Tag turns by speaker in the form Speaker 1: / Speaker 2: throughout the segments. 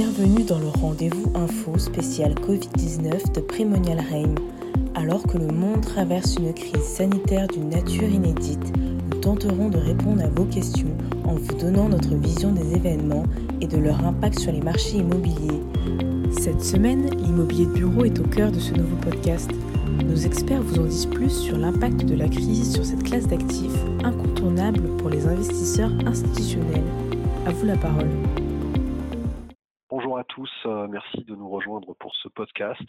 Speaker 1: Bienvenue dans le rendez-vous info spécial Covid-19 de Primonial Reim. Alors que le monde traverse une crise sanitaire d'une nature inédite, nous tenterons de répondre à vos questions en vous donnant notre vision des événements et de leur impact sur les marchés immobiliers. Cette semaine, l'immobilier de bureau est au cœur de ce nouveau podcast. Nos experts vous en disent plus sur l'impact de la crise sur cette classe d'actifs incontournable pour les investisseurs institutionnels. À vous la parole.
Speaker 2: Euh, merci de nous rejoindre pour ce podcast.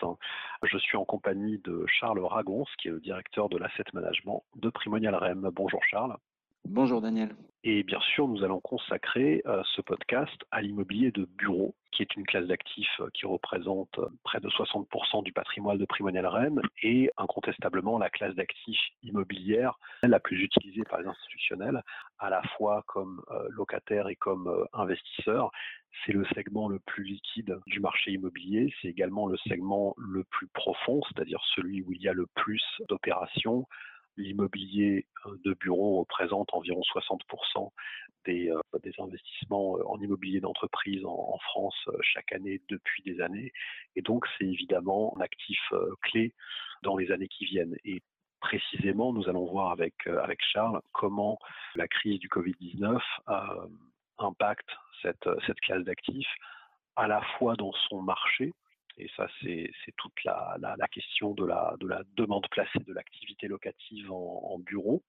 Speaker 2: Je suis en compagnie de Charles Ragons, qui est le directeur de l'asset management de Primonial REM. Bonjour Charles.
Speaker 3: Bonjour Daniel.
Speaker 2: Et bien sûr, nous allons consacrer euh, ce podcast à l'immobilier de bureau, qui est une classe d'actifs euh, qui représente euh, près de 60% du patrimoine de Primonial Rennes et incontestablement la classe d'actifs immobilière la plus utilisée par les institutionnels, à la fois comme locataires et comme investisseurs. C'est le segment le plus liquide du marché immobilier, c'est également le segment le plus profond, c'est-à-dire celui où il y a le plus d'opérations l'immobilier de bureau représente environ 60% des, euh, des, investissements en immobilier d'entreprise en, France chaque année depuis des années. Et donc, c'est évidemment un actif clé dans les années qui viennent. Et précisément, nous allons voir avec, avec Charles comment la crise du Covid-19 impacte cette, cette classe d'actifs à la fois dans son marché, et ça, c'est toute la, question de la, demande placée de l'activité locative en, bureau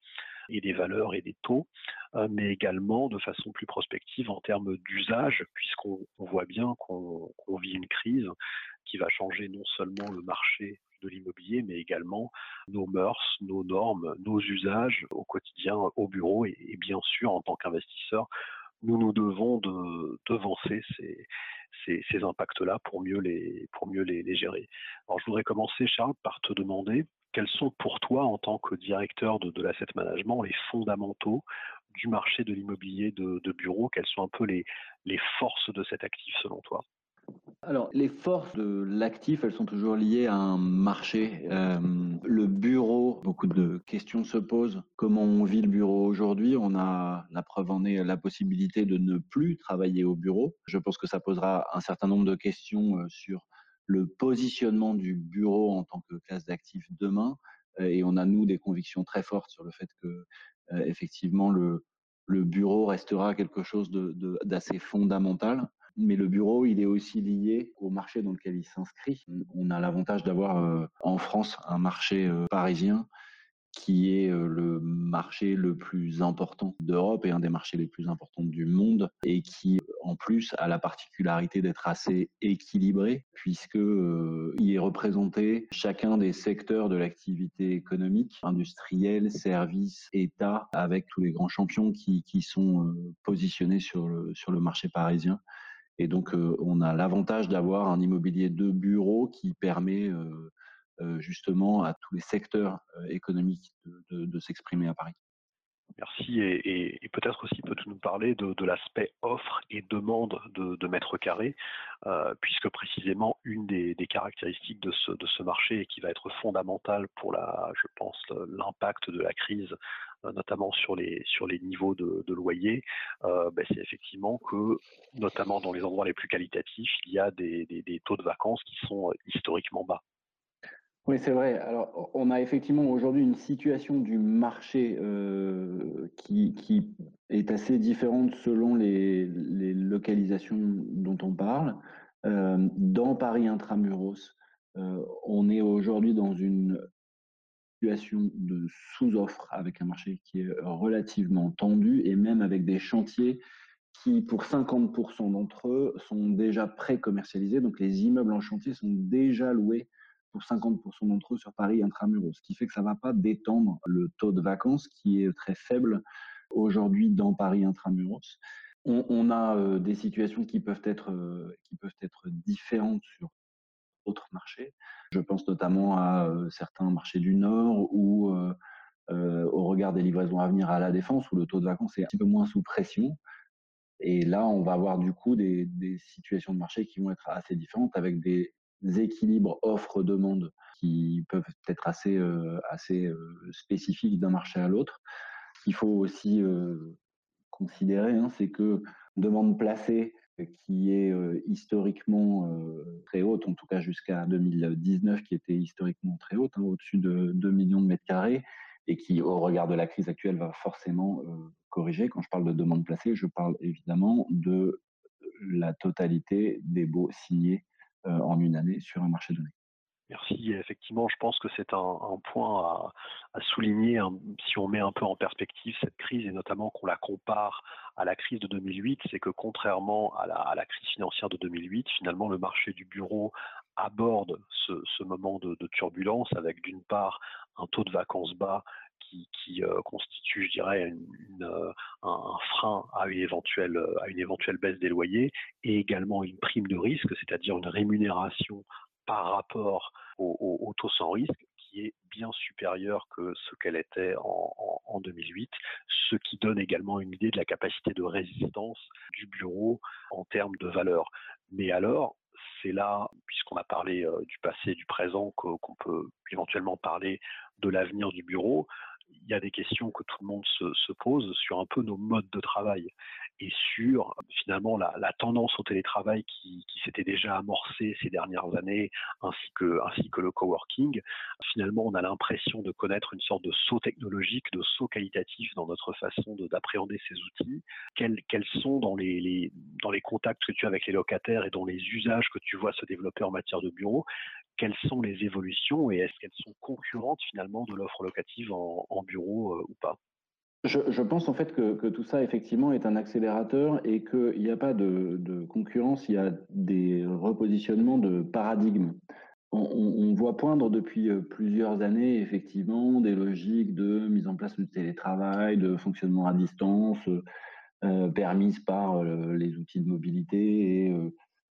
Speaker 2: et des valeurs et des taux, euh, mais également de façon plus prospective en termes d'usage, puisqu'on voit bien qu'on vit une crise qui va changer non seulement le marché de l'immobilier, mais également nos mœurs, nos normes, nos usages au quotidien au bureau. Et, bien sûr en tant qu'investisseur, nous nous devons de devancer ces, ces, impacts-là pour mieux, les, pour mieux les, gérer. Alors je voudrais commencer, Charles, par te demander quels sont pour toi, en tant que directeur de, l'asset management, les fondamentaux du marché de l'immobilier de, de bureau? Quelles sont un peu les forces de cet actif selon toi?
Speaker 3: Alors, les forces de l'actif, elles sont toujours liées à un marché. Euh, le bureau, beaucoup de questions se posent. Comment on vit le bureau aujourd'hui? On a, la preuve en est, la possibilité de ne plus travailler au bureau. Je pense que ça posera un certain nombre de questions euh, sur le positionnement du bureau en tant que classe d'actifs demain. Euh, et on a, nous, des convictions très fortes sur le fait que, effectivement, le, le bureau restera quelque chose d'assez fondamental mais le bureau, il est aussi lié au marché dans lequel il s'inscrit. On a l'avantage d'avoir euh, en France un marché euh, parisien qui est euh, le marché le plus important d'Europe et un des marchés les plus importants du monde et qui en plus a la particularité d'être assez équilibré puisque il est représenté chacun des secteurs de l'activité économique, industrielle, services, État, avec tous les grands champions qui, qui sont positionnés sur le, sur le marché parisien. Et donc, euh, on a l'avantage d'avoir un immobilier de bureau qui permet euh, euh, justement à tous les secteurs économiques de, s'exprimer à Paris.
Speaker 2: Merci. Et, peut-être aussi peux-tu nous parler de, l'aspect offre et demande de, mètres carrés, puisque précisément une des, caractéristiques de ce, de ce marché et qui va être fondamentale pour la, je pense, l'impact de la crise notamment sur les, sur les niveaux de, de loyer, euh, ben, c'est effectivement que, notamment dans les endroits les plus qualitatifs, il y a des, des, taux de vacances qui sont euh, historiquement bas.
Speaker 3: Oui, c'est vrai. Alors, on a effectivement aujourd'hui une situation du marché qui, qui, est assez différente selon les, les localisations dont on parle. dans Paris intramuros, on est aujourd'hui dans une situation de sous-offre avec un marché qui est relativement tendu et même avec des chantiers qui, pour 50% d'entre eux, sont déjà pré-commercialisés. Donc, les immeubles en chantier sont déjà loués pour 50% d'entre eux sur Paris intramuros, ce qui fait que ça ne va pas détendre le taux de vacances qui est très faible aujourd'hui dans Paris intramuros. On, on a euh, des situations qui peuvent être euh, qui peuvent être différentes sur autres marchés. Je pense notamment à certains marchés du Nord ou au regard des livraisons à venir à la défense où le taux de vacances est un petit peu moins sous pression. Et là, on va avoir du coup des, situations de marché qui vont être assez différentes avec des équilibres offre-demande qui peuvent être assez, assez spécifiques d'un marché à l'autre. Il faut aussi considérer, hein, c'est que demande placée qui est historiquement très haute, en tout cas jusqu'à 2019, qui était historiquement très haute, hein, au-dessus de 2 millions de mètres carrés, et qui, au regard de la crise actuelle, va forcément corriger. Quand je parle de demande placée, je parle évidemment de la totalité des baux signés en une année sur un marché donné.
Speaker 2: Merci. Effectivement, je pense que c'est un, point à, souligner si on met un peu en perspective cette crise et notamment qu'on la compare à la crise de 2008, c'est que contrairement à la, crise financière de 2008, finalement le marché du bureau aborde ce, moment de, turbulence avec d'une part un taux de vacances bas qui, euh, constitue, je dirais, euh, un, frein à une éventuelle baisse des loyers et également une prime de risque, c'est-à-dire une rémunération par rapport au, taux sans risque qui est bien supérieur que ce qu'elle était en, 2008, ce qui donne également une idée de la capacité de résistance du bureau en termes de valeur. Mais alors, c'est là, puisqu'on a parlé euh, du passé, du présent, qu'on peut éventuellement parler de l'avenir du bureau, il y a des questions que tout le monde se, pose sur un peu nos modes de travail et sur finalement la, tendance au télétravail qui, s'était déjà amorcée ces dernières années, ainsi que, ainsi que le coworking. Finalement, on a l'impression de connaître une sorte de saut technologique, de saut qualitatif dans notre façon d'appréhender ces outils. Quels, sont dans les contacts que tu as avec les locataires et dans les usages que tu vois se développer en matière de bureau, quelles sont les évolutions et est-ce qu'elles sont concurrentes finalement de l'offre locative en, bureau euh, ou pas
Speaker 3: je, pense en fait que, tout ça effectivement est un accélérateur et qu'il n'y a pas de, concurrence, il y a des repositionnements de paradigmes. On, voit poindre depuis euh, plusieurs années effectivement des logiques de mise en place de télétravail, de fonctionnement à distance, euh, permises par les outils de mobilité et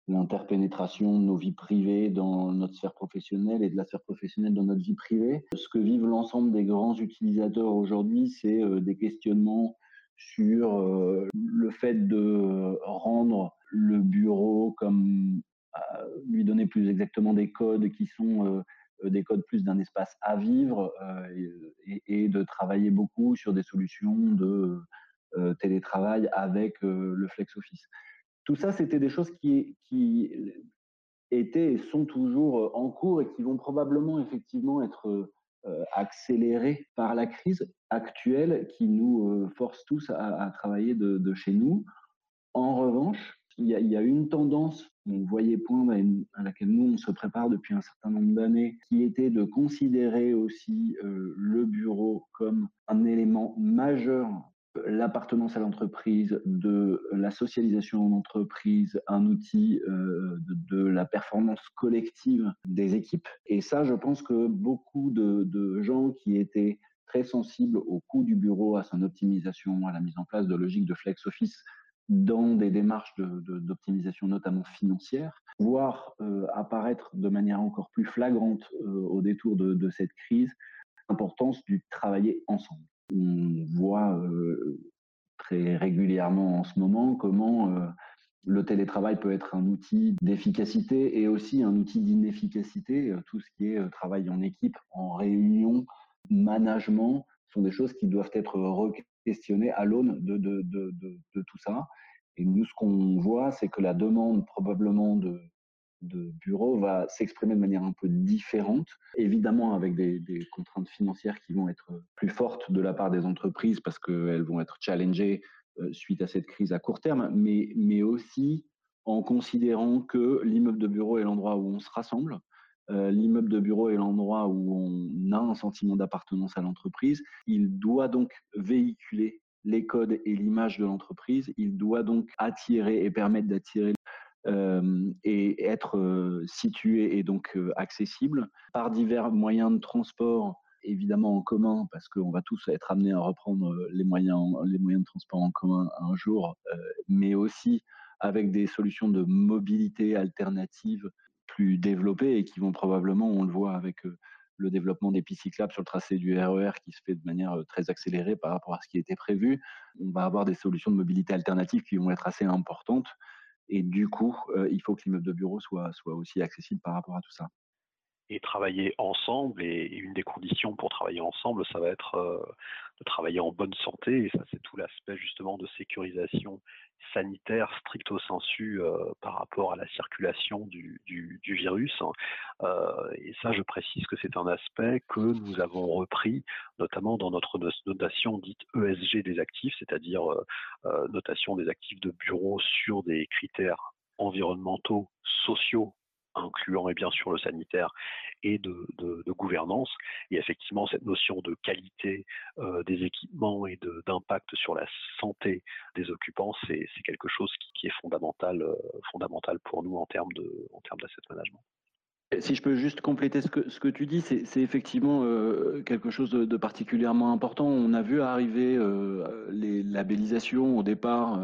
Speaker 3: l'interpénétration de nos vies privées dans notre sphère professionnelle et de la sphère professionnelle dans notre vie privée. Ce que vivent l'ensemble des grands utilisateurs aujourd'hui, c'est euh, des questionnements sur euh, le fait de rendre le bureau comme lui donner plus exactement des codes qui sont euh, des codes plus d'un espace à vivre et, de travailler beaucoup sur des solutions de télétravail avec le flex office tout ça, c'était des choses qui, étaient et sont toujours euh, en cours et qui vont probablement effectivement être euh, accélérées par la crise actuelle qui nous euh, force tous à, travailler de, chez nous. En revanche, il y, a, une tendance, on voyait point à, laquelle nous on se prépare depuis un certain nombre d'années, qui était de considérer aussi le bureau comme un élément majeur l'appartenance à l'entreprise, de la socialisation en entreprise, un outil euh, de, la performance collective des équipes. Et ça, je pense que beaucoup de, gens qui étaient très sensibles au coût du bureau, à son optimisation, à la mise en place de logiques de flex office dans des démarches d'optimisation notamment financière, voire euh, apparaître de manière encore plus flagrante euh, au détour de cette crise, l'importance du travailler ensemble on voit très régulièrement en ce moment comment le télétravail peut être un outil d'efficacité et aussi un outil d'inefficacité. Tout ce qui est travail en équipe, en réunion, management, sont des choses qui doivent être re-questionnées à l'aune de, de, tout ça. Et nous, ce qu'on voit, c'est que la demande probablement de, de bureau va s'exprimer de manière un peu différente, évidemment avec des, contraintes financières qui vont être plus fortes de la part des entreprises parce qu'elles vont être challengées euh, suite à cette crise à court terme, mais, mais aussi en considérant que l'immeuble de bureau est l'endroit où on se rassemble, euh, l'immeuble de bureau est l'endroit où on a un sentiment d'appartenance à l'entreprise. Il doit donc véhiculer les codes et l'image de l'entreprise. Il doit donc attirer et permettre d'attirer et être euh, situé et donc euh, accessible par divers moyens de transport évidemment en commun, parce qu'on va tous être amenés à reprendre les moyens, les moyens de transport en commun un jour, mais aussi avec des solutions de mobilité alternative plus développées et qui vont probablement, on le voit avec le développement des pistes cyclables sur le tracé du RER e qui se fait de manière très accélérée par rapport à ce qui était prévu. On va avoir des solutions de mobilité alternative qui vont être assez importantes et du coup, il faut que l'immeuble de bureau soit, soit aussi accessible par rapport à tout ça.
Speaker 2: Et travailler ensemble. Et, une des conditions pour travailler ensemble, ça va être de travailler en bonne santé. Et ça, c'est tout l'aspect justement de sécurisation sanitaire stricto sensu par rapport à la circulation du, virus. Hein. et ça, je précise que c'est un aspect que nous avons repris, notamment dans notre notation dite ESG des actifs, c'est-à-dire notation des actifs de bureau sur des critères environnementaux, sociaux incluant et bien sûr le sanitaire et de, gouvernance. Et effectivement, cette notion de qualité euh, des équipements et d'impact sur la santé des occupants, c'est quelque chose qui, est fondamental, euh, fondamental pour nous en termes d'asset management.
Speaker 3: Si je peux juste compléter ce que, tu dis, c'est effectivement euh, quelque chose de, particulièrement important. On a vu arriver les labellisations au départ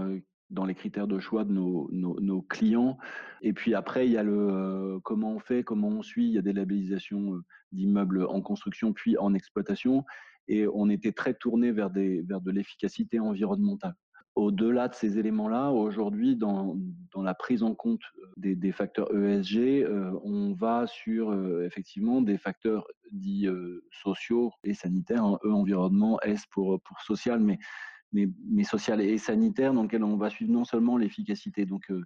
Speaker 3: dans les critères de choix de nos, clients. Et puis après, il y a le euh, comment on fait, comment on suit. Il y a des labellisations euh, d'immeubles en construction puis en exploitation. Et on était très tourné vers, de l'efficacité environnementale. Au-delà de ces éléments-là, aujourd'hui, dans, la prise en compte euh, des, des facteurs ESG, on va sur effectivement des facteurs dits sociaux et sanitaires, hein, E environnement, S pour, pour social, mais mais, mais sociale et sanitaire, dans lequel on va suivre non seulement l'efficacité donc euh,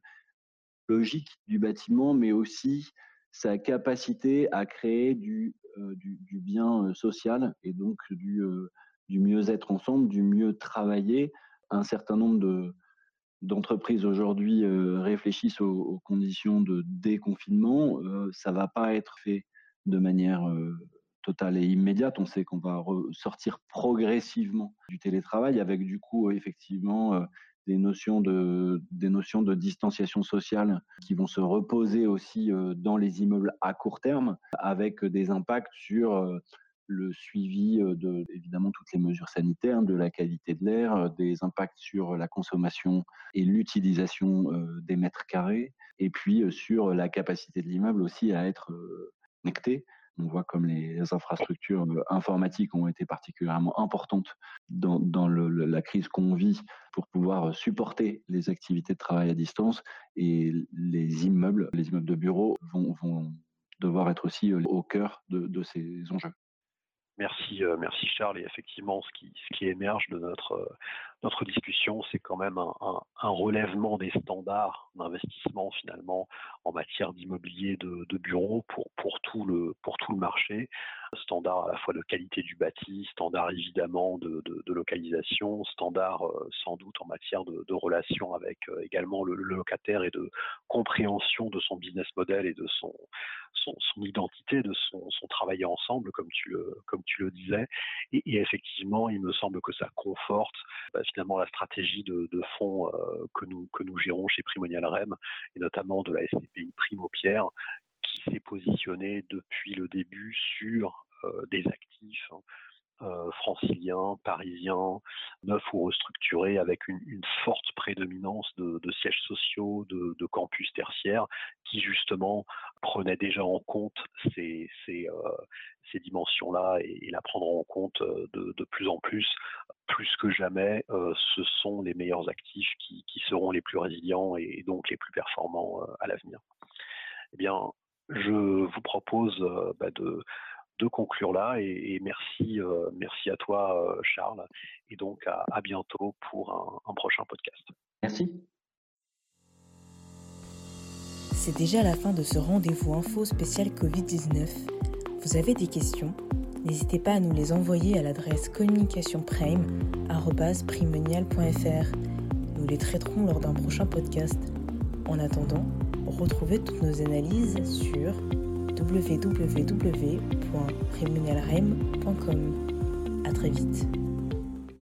Speaker 3: logique du bâtiment, mais aussi sa capacité à créer du, euh, bien euh, social et donc du, mieux-être ensemble, du mieux travailler. Un certain nombre de, d'entreprises aujourd'hui réfléchissent aux, aux, conditions de déconfinement. ça va pas être fait de manière totale et immédiate. On sait qu'on va sortir progressivement du télétravail avec du coup effectivement euh, des notions de des notions de distanciation sociale qui vont se reposer aussi euh, dans les immeubles à court terme avec des impacts sur euh, le suivi de évidemment toutes les mesures sanitaires, de la qualité de l'air, des impacts sur la consommation et l'utilisation des mètres carrés, et puis sur la capacité de l'immeuble aussi à être connecté on voit comme les infrastructures euh, informatiques ont été particulièrement importantes dans, la crise qu'on vit pour pouvoir supporter les activités de travail à distance et les immeubles, les immeubles de bureaux vont, devoir être aussi euh, au cœur de ces enjeux.
Speaker 2: Merci, euh, merci Charles. Et effectivement, ce qui, émerge de notre, euh, notre discussion, c'est quand même un, relèvement des standards d'investissement finalement en matière d'immobilier de, de bureau pour, tout le, pour tout marché. Standard à la fois de qualité du bâti, standard évidemment de, de, de localisation, standard euh, sans doute en matière de, de relation avec également le, locataire et de compréhension de son business model et de son, identité, de son, son travailler ensemble, comme tu le, comme tu le disais. Et, effectivement, il me semble que ça conforte bah, la stratégie de, fonds euh, que, nous, que nous gérons chez Primonial REM, et notamment de la SCPI Primo Pierre, qui s'est positionnée depuis le début sur euh, des actifs. Euh, franciliens, parisiens, neufs ou restructurés, avec une, forte prédominance de, sièges sociaux, de, campus tertiaires, qui justement prenaient déjà en compte ces, ces, dimensions-là et, la prendront en compte euh, de, plus en plus. Plus que jamais, euh, ce sont les meilleurs actifs qui, seront les plus résilients et, donc les plus performants à l'avenir. Eh bien, je vous propose bah, de de conclure là. Et, merci, euh, merci à toi, euh, Charles. Et donc, à, bientôt pour un, prochain podcast.
Speaker 3: Merci.
Speaker 1: C'est déjà la fin de ce rendez-vous info spécial Covid-19. Vous avez des questions? N'hésitez pas à nous les envoyer à l'adresse communicationprime.fr. Nous les traiterons lors d'un prochain podcast. En attendant, retrouvez toutes nos analyses sur www.prémonialrem.com. À très vite.